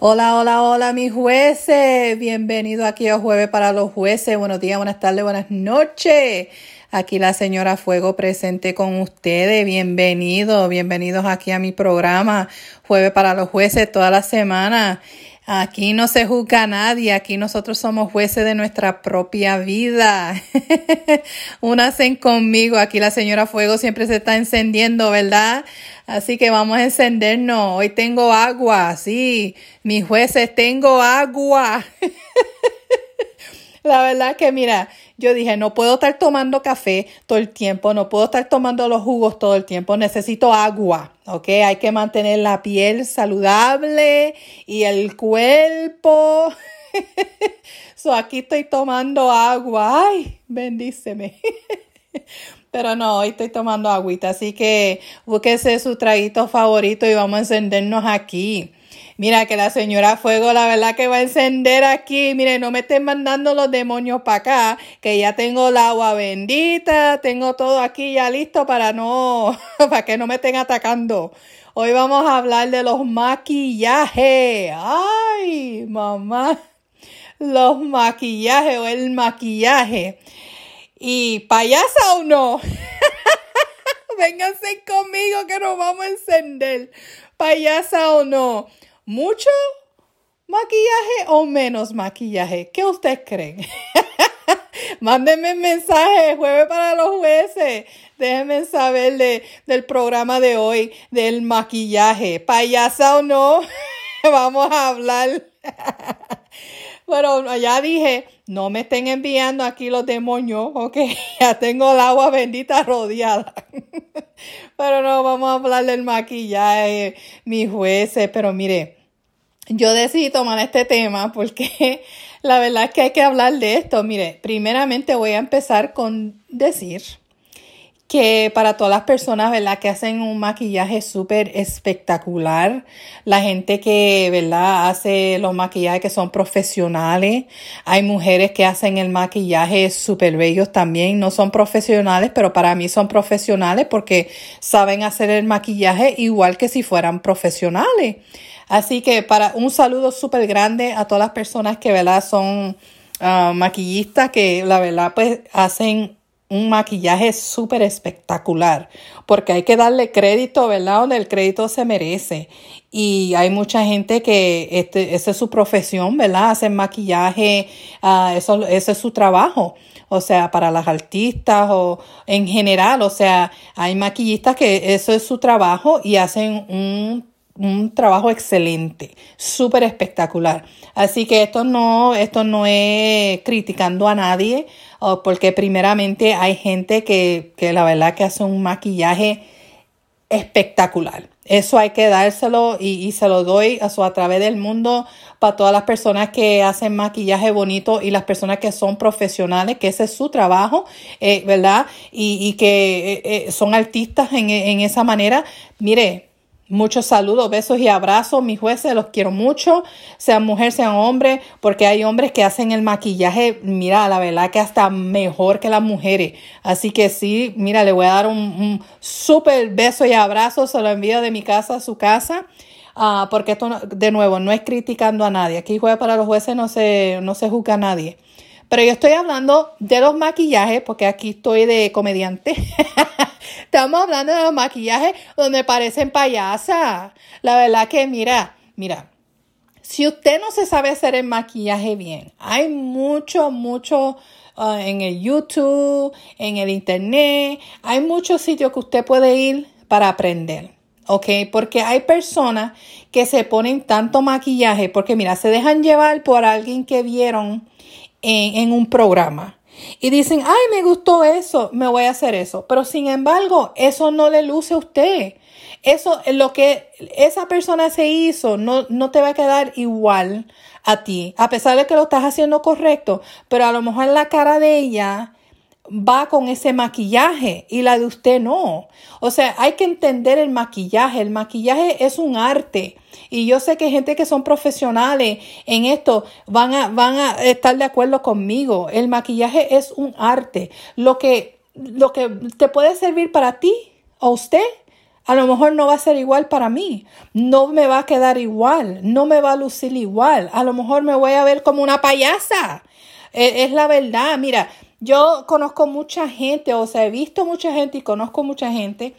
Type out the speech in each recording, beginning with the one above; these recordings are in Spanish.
Hola, hola, hola, mis jueces. Bienvenido aquí a Jueves para los Jueces. Buenos días, buenas tardes, buenas noches. Aquí la señora Fuego presente con ustedes. Bienvenidos, bienvenidos aquí a mi programa Jueves para los Jueces toda la semana. Aquí no se juzga a nadie, aquí nosotros somos jueces de nuestra propia vida. Únanse conmigo, aquí la señora Fuego siempre se está encendiendo, ¿verdad? Así que vamos a encendernos. Hoy tengo agua, sí, mis jueces, tengo agua. La verdad que mira, yo dije, no puedo estar tomando café todo el tiempo, no puedo estar tomando los jugos todo el tiempo, necesito agua, ¿ok? Hay que mantener la piel saludable y el cuerpo. so, aquí estoy tomando agua. Ay, bendíceme. Pero no, hoy estoy tomando agüita, así que búsquese su traguito favorito y vamos a encendernos aquí. Mira que la señora Fuego, la verdad que va a encender aquí. Mire, no me estén mandando los demonios para acá, que ya tengo el agua bendita, tengo todo aquí ya listo para no, para que no me estén atacando. Hoy vamos a hablar de los maquillajes. Ay, mamá, los maquillajes o el maquillaje. ¿Y payasa o no? Vénganse conmigo que nos vamos a encender. Payasa o no. ¿Mucho maquillaje o menos maquillaje? ¿Qué ustedes creen? Mándenme mensaje, jueves para los jueces. Déjenme saber del programa de hoy, del maquillaje. Payasa o no, vamos a hablar. Bueno, ya dije, no me estén enviando aquí los demonios, ok, ya tengo el agua bendita rodeada. pero no, vamos a hablar del maquillaje, mis jueces, pero mire, yo decidí tomar este tema porque la verdad es que hay que hablar de esto. Mire, primeramente voy a empezar con decir que para todas las personas, ¿verdad? Que hacen un maquillaje súper espectacular, la gente que, ¿verdad? Hace los maquillajes que son profesionales, hay mujeres que hacen el maquillaje súper bellos también, no son profesionales, pero para mí son profesionales porque saben hacer el maquillaje igual que si fueran profesionales. Así que para un saludo súper grande a todas las personas que, ¿verdad? Son ah, maquillistas que, la verdad, pues hacen un maquillaje súper espectacular, porque hay que darle crédito, ¿verdad? Donde el crédito se merece. Y hay mucha gente que este, esa es su profesión, ¿verdad? Hacen maquillaje, uh, eso, ese es su trabajo. O sea, para las artistas o en general, o sea, hay maquillistas que eso es su trabajo y hacen un un trabajo excelente, súper espectacular. Así que esto no, esto no es criticando a nadie, porque primeramente hay gente que, que la verdad que hace un maquillaje espectacular. Eso hay que dárselo y, se lo doy a, su, a través del mundo para todas las personas que hacen maquillaje bonito y las personas que son profesionales, que ese es su trabajo, eh, ¿verdad? Y, que eh, eh, son artistas en, en esa manera. Mire, Muchos saludos, besos y abrazos, mis jueces, los quiero mucho, sean mujer, sean hombre, porque hay hombres que hacen el maquillaje, mira, la verdad que hasta mejor que las mujeres. Así que sí, mira, le voy a dar un, súper beso y abrazo, se lo envío de mi casa a su casa. Uh, porque esto, de nuevo, no es criticando a nadie. Aquí juega para los jueces, no se, no se juzga a nadie. Pero yo estoy hablando de los maquillajes, porque aquí estoy de comediante. Estamos hablando de los maquillajes donde parecen payasas. La verdad que, mira, mira, si usted no se sabe hacer el maquillaje bien, hay mucho, mucho uh, en el YouTube, en el Internet, hay muchos sitios que usted puede ir para aprender. ¿ok? Porque hay personas que se ponen tanto maquillaje porque, mira, se dejan llevar por alguien que vieron en, un programa. Y dicen, ay, me gustó eso, me voy a hacer eso. Pero sin embargo, eso no le luce a usted. Eso, lo que esa persona se hizo, no, no te va a quedar igual a ti, a pesar de que lo estás haciendo correcto, pero a lo mejor la cara de ella va con ese maquillaje y la de usted no. O sea, hay que entender el maquillaje. El maquillaje es un arte. Y yo sé que gente que son profesionales en esto van a, van a estar de acuerdo conmigo. El maquillaje es un arte. Lo que, lo que te puede servir para ti o usted a lo mejor no va a ser igual para mí, no me va a quedar igual, no me va a lucir igual, a lo mejor me voy a ver como una payasa. Es, es la verdad, mira, yo conozco mucha gente, o sea, he visto mucha gente y conozco mucha gente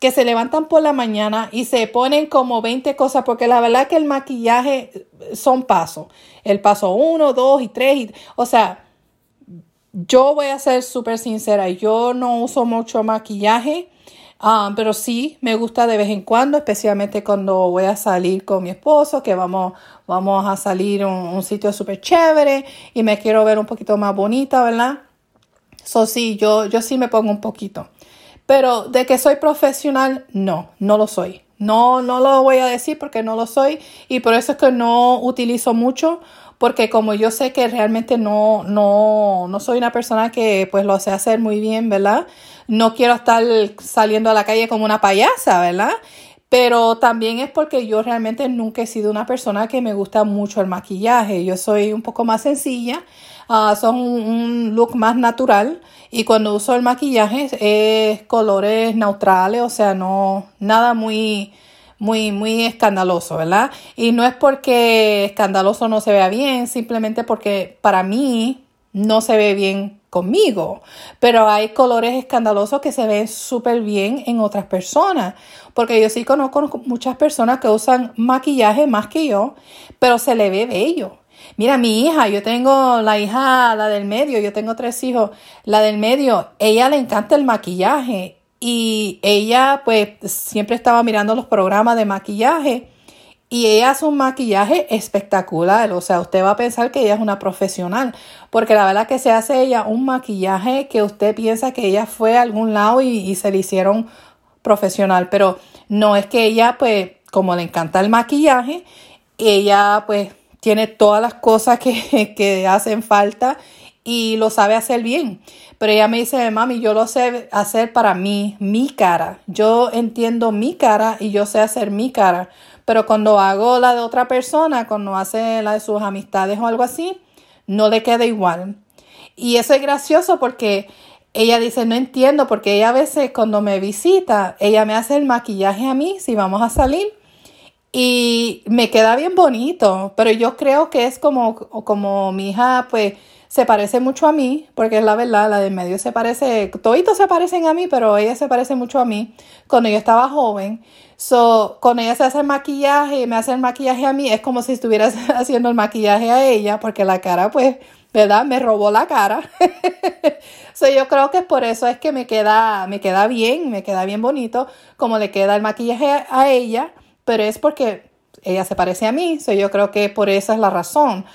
que se levantan por la mañana y se ponen como 20 cosas, porque la verdad que el maquillaje son pasos, el paso 1, 2 y 3, o sea, yo voy a ser súper sincera, yo no uso mucho maquillaje. Ah, pero sí, me gusta de vez en cuando, especialmente cuando voy a salir con mi esposo, que vamos, vamos a salir a un, sitio súper chévere y me quiero ver un poquito más bonita, ¿verdad? So sí, yo, yo sí me pongo un poquito. Pero de que soy profesional, no, no lo soy. No, no lo voy a decir porque no lo soy y por eso es que no utilizo mucho porque como yo sé que realmente no, no, no soy una persona que pues lo sé hacer muy bien, ¿verdad? no quiero estar saliendo a la calle como una payasa, ¿verdad? Pero también es porque yo realmente nunca he sido una persona que me gusta mucho el maquillaje. Yo soy un poco más sencilla, uh, son un, look más natural y cuando uso el maquillaje es colores neutrales, o sea, no nada muy muy, muy escandaloso, ¿verdad? Y no es porque escandaloso no se vea bien, simplemente porque para mí no se ve bien conmigo, pero hay colores escandalosos que se ven súper bien en otras personas, porque yo sí conozco muchas personas que usan maquillaje más que yo, pero se le ve bello. Mira, mi hija, yo tengo la hija, la del medio, yo tengo tres hijos, la del medio, ella le encanta el maquillaje. Y ella pues siempre estaba mirando los programas de maquillaje y ella hace un maquillaje espectacular, o sea, usted va a pensar que ella es una profesional, porque la verdad que se hace ella un maquillaje que usted piensa que ella fue a algún lado y, se le hicieron profesional, pero no es que ella, pues, como le encanta el maquillaje, ella, pues, tiene todas las cosas que, que hacen falta y lo sabe hacer bien. Pero ella me dice, mami, yo lo sé hacer para mí, mi cara. Yo entiendo mi cara y yo sé hacer mi cara. Pero cuando hago la de otra persona, cuando hace la de sus amistades o algo así, no le queda igual. Y eso es gracioso porque ella dice, no entiendo, porque ella a veces cuando me visita, ella me hace el maquillaje a mí, si vamos a salir, y me queda bien bonito, pero yo creo que es como, como mi hija, pues, se parece mucho a mí, porque es la verdad, la de medio se parece, toditos se parecen a mí, pero ella se parece mucho a mí cuando yo estaba joven. So, con ella se hace el maquillaje y me hace el maquillaje a mí, es como si estuvieras haciendo el maquillaje a ella, porque la cara, pues, ¿verdad? Me robó la cara. so, yo creo que por eso es que me queda, me queda bien, me queda bien bonito, como le queda el maquillaje a ella, pero es porque ella se parece a mí, so, yo creo que por eso es la razón.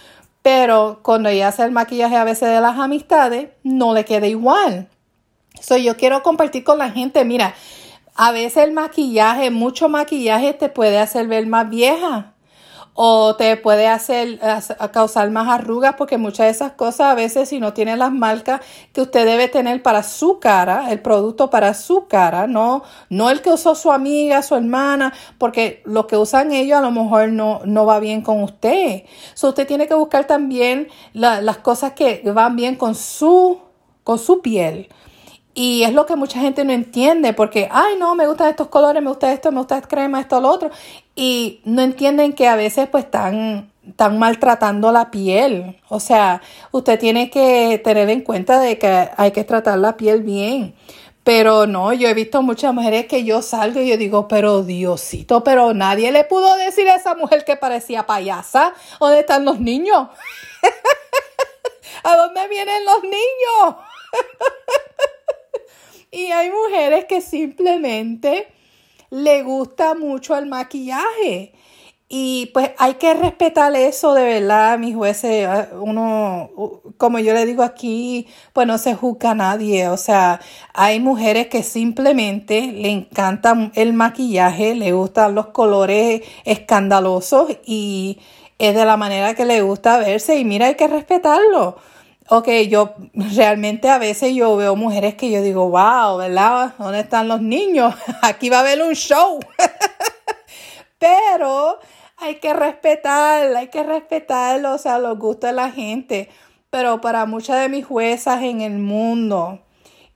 Pero cuando ella hace el maquillaje a veces de las amistades, no le queda igual. So, yo quiero compartir con la gente, mira, a veces el maquillaje, mucho maquillaje te puede hacer ver más vieja o te puede hacer causar más arrugas porque muchas de esas cosas a veces si no tiene las marcas que usted debe tener para su cara, el producto para su cara, no, no el que usó su amiga, su hermana, porque lo que usan ellos a lo mejor no, no va bien con usted. So, usted tiene que buscar también las cosas que van bien con su, con su piel. Y es lo que mucha gente no entiende porque, ay, no, me gustan estos colores, me gusta esto, me gusta esta crema, esto, lo otro. Y no entienden que a veces pues están, están maltratando la piel. O sea, usted tiene que tener en cuenta de que hay que tratar la piel bien. Pero no, yo he visto muchas mujeres que yo salgo y yo digo, pero Diosito, pero nadie le pudo decir a esa mujer que parecía payasa. ¿Dónde están los niños? ¿A dónde vienen los niños? Y hay mujeres que simplemente le gusta mucho el maquillaje. Y pues hay que respetar eso de verdad, mis jueces. Uno, como yo le digo aquí, pues no se juzga a nadie. O sea, hay mujeres que simplemente le encanta el maquillaje, le gustan los colores escandalosos y es de la manera que le gusta verse. Y mira, hay que respetarlo. Ok, yo realmente a veces yo veo mujeres que yo digo, wow, ¿verdad? ¿Dónde están los niños? Aquí va a haber un show. Pero hay que respetar, hay que respetar, o sea, los gustos de la gente. Pero para muchas de mis juezas en el mundo,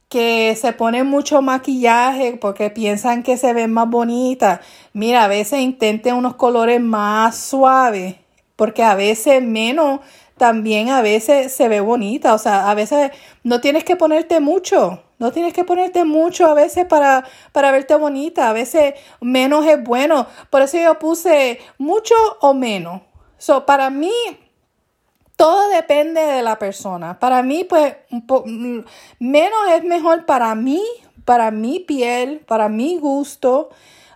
que se ponen mucho maquillaje porque piensan que se ven más bonitas. Mira, a veces intenten unos colores más suaves porque a veces menos también a veces se ve bonita. O sea, a veces no tienes que ponerte mucho. No tienes que ponerte mucho a veces para, para verte bonita. A veces menos es bueno. Por eso yo puse mucho o menos. So, para mí, todo depende de la persona. Para mí, pues, menos es mejor para mí, para mi piel, para mi gusto.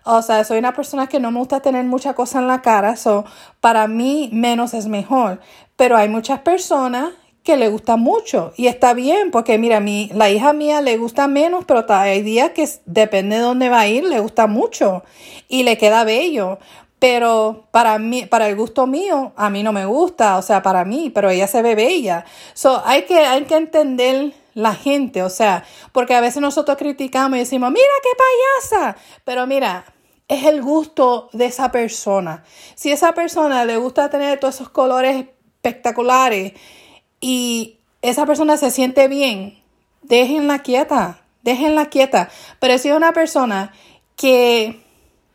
O sea, soy una persona que no me gusta tener mucha cosa en la cara, so para mí menos es mejor. Pero hay muchas personas que le gusta mucho y está bien porque mira, mi, la hija mía le gusta menos, pero hay días que depende de dónde va a ir, le gusta mucho y le queda bello. Pero para mí, para el gusto mío, a mí no me gusta, o sea, para mí, pero ella se ve bella. So, hay que, hay que entender la gente, o sea, porque a veces nosotros criticamos y decimos, mira qué payasa, pero mira, es el gusto de esa persona. Si esa persona le gusta tener todos esos colores espectaculares y esa persona se siente bien, déjenla quieta, déjenla quieta. Pero si es una persona que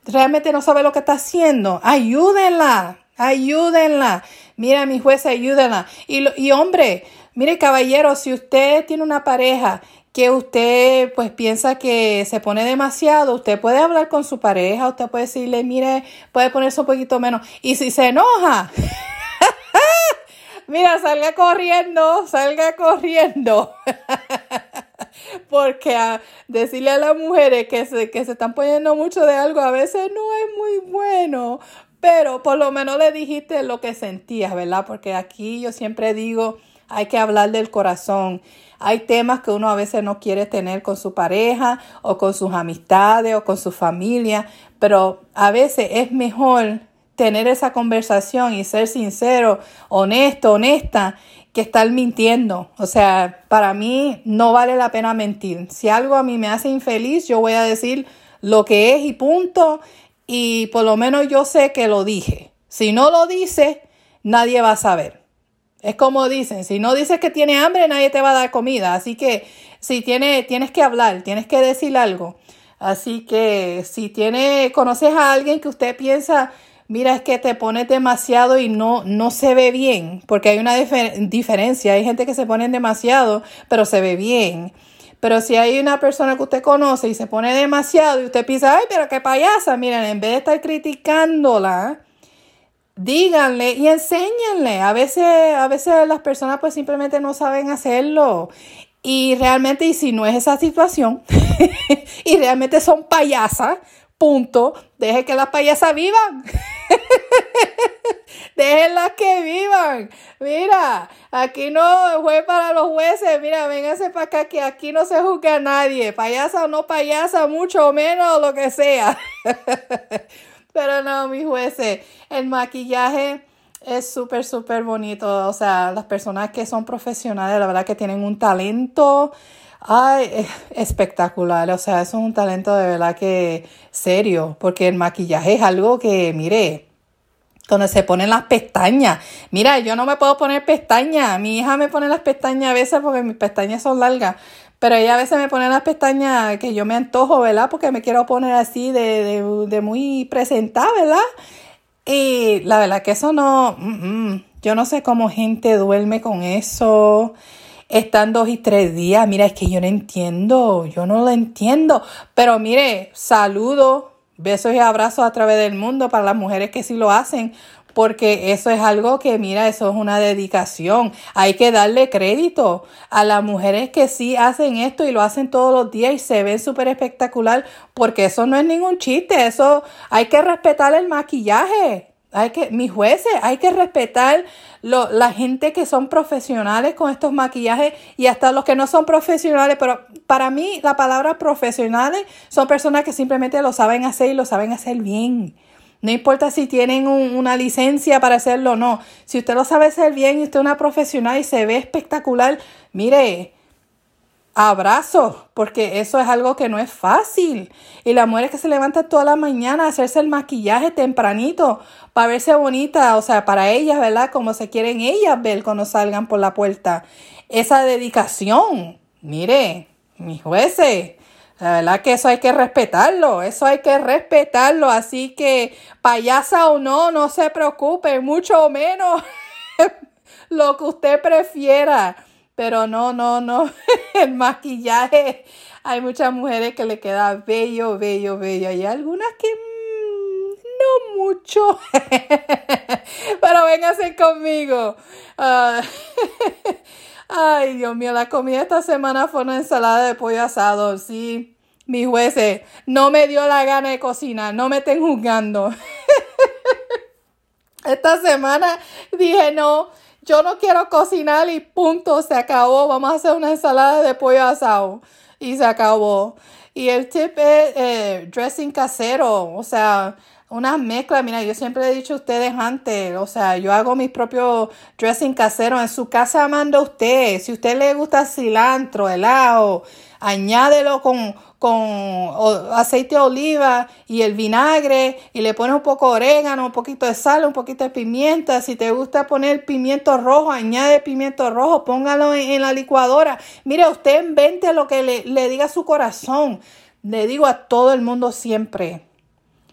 realmente no sabe lo que está haciendo, ayúdenla, ayúdenla. Mira, mi juez, ayúdenla. Y, y hombre, mire, caballero, si usted tiene una pareja que usted pues piensa que se pone demasiado, usted puede hablar con su pareja, usted puede decirle, mire, puede ponerse un poquito menos. Y si se enoja, mira, salga corriendo, salga corriendo. Porque decirle a las mujeres que se, que se están poniendo mucho de algo a veces no es muy bueno. Pero por lo menos le dijiste lo que sentías, ¿verdad? Porque aquí yo siempre digo, hay que hablar del corazón. Hay temas que uno a veces no quiere tener con su pareja o con sus amistades o con su familia, pero a veces es mejor tener esa conversación y ser sincero, honesto, honesta que estar mintiendo. O sea, para mí no vale la pena mentir. Si algo a mí me hace infeliz, yo voy a decir lo que es y punto. Y por lo menos yo sé que lo dije. Si no lo dice, nadie va a saber. Es como dicen, si no dices que tiene hambre, nadie te va a dar comida. Así que si tiene, tienes que hablar, tienes que decir algo. Así que si tiene, conoces a alguien que usted piensa mira, es que te pones demasiado y no, no se ve bien, porque hay una diferencia. Hay gente que se pone demasiado, pero se ve bien. Pero si hay una persona que usted conoce y se pone demasiado y usted piensa, ay, pero qué payasa, miren, en vez de estar criticándola, díganle y enséñenle. A veces, a veces las personas pues simplemente no saben hacerlo. Y realmente, y si no es esa situación, y realmente son payasas, punto, deje que las payasas vivan. Déjenlas que vivan. Mira, aquí no fue para los jueces. Mira, véngase para acá que aquí no se juzga a nadie. Payasa o no payasa, mucho menos lo que sea. Pero no, mis jueces, el maquillaje es súper, súper bonito. O sea, las personas que son profesionales, la verdad que tienen un talento. Ay, espectacular. O sea, es un talento de verdad que serio, porque el maquillaje es algo que, mire, cuando se ponen las pestañas. Mira, yo no me puedo poner pestañas. Mi hija me pone las pestañas a veces porque mis pestañas son largas. Pero ella a veces me pone las pestañas que yo me antojo, ¿verdad? Porque me quiero poner así de, de, de muy presentada, ¿verdad? Y la verdad que eso no... Yo no sé cómo gente duerme con eso. Están dos y tres días. Mira, es que yo no entiendo. Yo no lo entiendo. Pero mire, saludo Besos y abrazos a través del mundo para las mujeres que sí lo hacen, porque eso es algo que, mira, eso es una dedicación. Hay que darle crédito a las mujeres que sí hacen esto y lo hacen todos los días y se ven súper espectacular, porque eso no es ningún chiste, eso hay que respetar el maquillaje. Hay que, mis jueces, hay que respetar lo, la gente que son profesionales con estos maquillajes y hasta los que no son profesionales, pero para mí la palabra profesionales son personas que simplemente lo saben hacer y lo saben hacer bien. No importa si tienen una licencia para hacerlo o no. Si usted lo sabe hacer bien y usted es una profesional y se ve espectacular, mire, abrazo, porque eso es algo que no es fácil. Y las mujeres que se levantan toda la mañana a hacerse el maquillaje tempranito para verse bonita, o sea, para ellas, ¿verdad? Como se quieren ellas ver cuando salgan por la puerta. Esa dedicación, mire, mis jueces, la verdad que eso hay que respetarlo, eso hay que respetarlo, así que payasa o no, no se preocupe, mucho menos lo que usted prefiera, pero no, no, no, el maquillaje, hay muchas mujeres que le queda bello, bello, bello, y algunas que mm, no mucho, pero véngase conmigo. Ah, Ay, Dios mío, la comida esta semana fue una ensalada de pollo asado. Sí, mis jueces, no me dio la gana de cocinar, no me estén juzgando. esta semana dije, no, yo no quiero cocinar y punto, se acabó. Vamos a hacer una ensalada de pollo asado. Y se acabó. Y el tip es eh, dressing casero, o sea, una mezcla, mira, yo siempre he dicho a ustedes antes, o sea, yo hago mis propios dressing caseros. En su casa manda usted. Si a usted le gusta cilantro, helado, añádelo con, con aceite de oliva y el vinagre y le pone un poco de orégano, un poquito de sal, un poquito de pimienta. Si te gusta poner pimiento rojo, añade pimiento rojo, póngalo en, la licuadora. Mire, usted invente lo que le, le diga su corazón. Le digo a todo el mundo siempre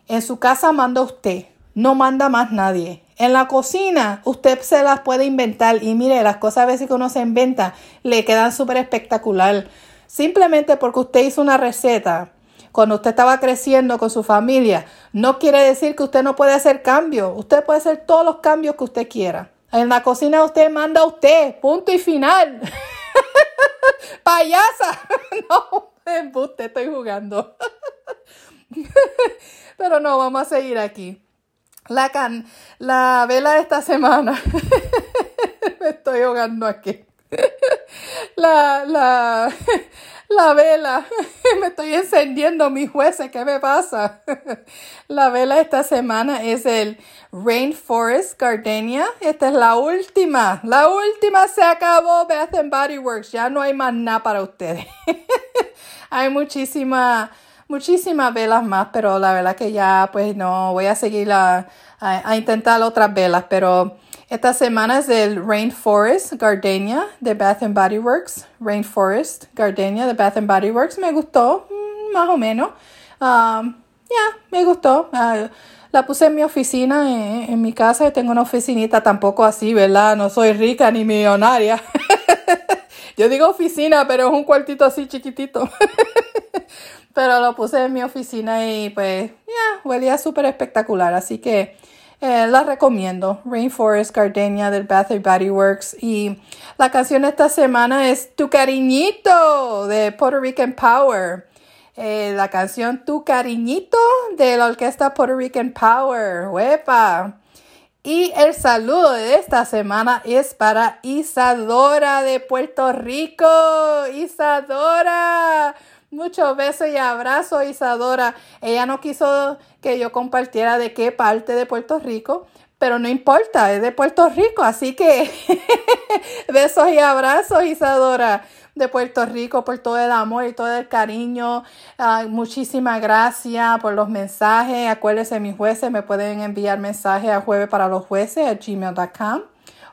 en su casa manda usted, no manda más nadie. En la cocina usted se las puede inventar y mire, las cosas a veces que uno se inventa le quedan súper espectacular. Simplemente porque usted hizo una receta cuando usted estaba creciendo con su familia, no quiere decir que usted no puede hacer cambios. Usted puede hacer todos los cambios que usted quiera. En la cocina usted manda a usted, punto y final. Payasa. no, usted estoy jugando. Pero no, vamos a seguir aquí. La, can, la vela de esta semana. Me estoy ahogando aquí. La, la, la vela. Me estoy encendiendo mis jueces. ¿Qué me pasa? La vela esta semana es el Rainforest Gardenia. Esta es la última. La última se acabó Bath and Body Works. Ya no hay más nada para ustedes. hay muchísima muchísimas velas más, pero la verdad que ya pues no voy a seguir a, intentar otras velas, pero esta semana es el Rainforest Gardenia de Bath and Body Works. Rainforest Gardenia de Bath and Body Works me gustó, mm, más o menos. Um, ya, me gustó. Ah, la puse en mi oficina, en, mi casa. Tengo una oficinita tampoco así, ¿verdad? No soy rica ni millonaria. Yo digo oficina, pero es un cuartito así chiquitito. Pero lo puse en mi oficina y pues ya, huelía súper espectacular. Así que eh, la recomiendo. Rainforest Gardenia del Bath and Body Works. Y la canción esta semana es Tu Cariñito de Puerto Rican Power. Eh, la canción Tu Cariñito de la orquesta Puerto Rican Power. ¡Huepa! Y el saludo de esta semana es para Isadora de Puerto Rico. Isadora. Muchos besos y abrazos, Isadora. Ella no quiso que yo compartiera de qué parte de Puerto Rico, pero no importa, es de Puerto Rico, así que besos y abrazos, Isadora de Puerto Rico por todo el amor y todo el cariño. muchísimas gracias por los mensajes. Acuérdense, mis jueces me pueden enviar mensajes a jueves para los jueces a gmail.com.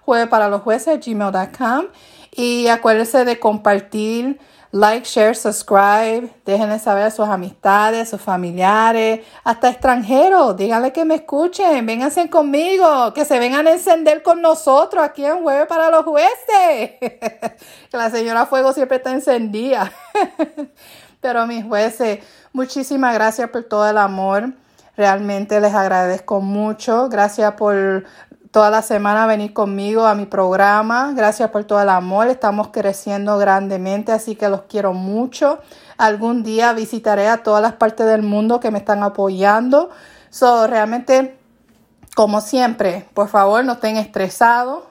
Jueves para los jueces gmail.com. Y acuérdense de compartir Like, share, subscribe. Déjenle saber a sus amistades, sus familiares, hasta extranjeros. Díganle que me escuchen. Vénganse conmigo. Que se vengan a encender con nosotros aquí en Jueves para los Jueces. que la señora Fuego siempre está encendida. Pero mis jueces, muchísimas gracias por todo el amor. Realmente les agradezco mucho. Gracias por toda la semana venir conmigo a mi programa. Gracias por todo el amor. Estamos creciendo grandemente, así que los quiero mucho. Algún día visitaré a todas las partes del mundo que me están apoyando. So, realmente, como siempre, por favor, no estén estresados,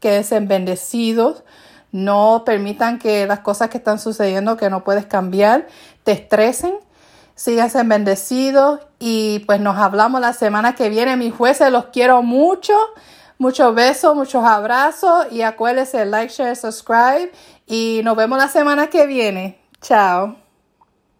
quédense bendecidos. No permitan que las cosas que están sucediendo, que no puedes cambiar, te estresen. Síganse bendecidos y pues nos hablamos la semana que viene. Mis jueces los quiero mucho. Muchos besos, muchos abrazos y acuérdense like, share, subscribe y nos vemos la semana que viene. Chao.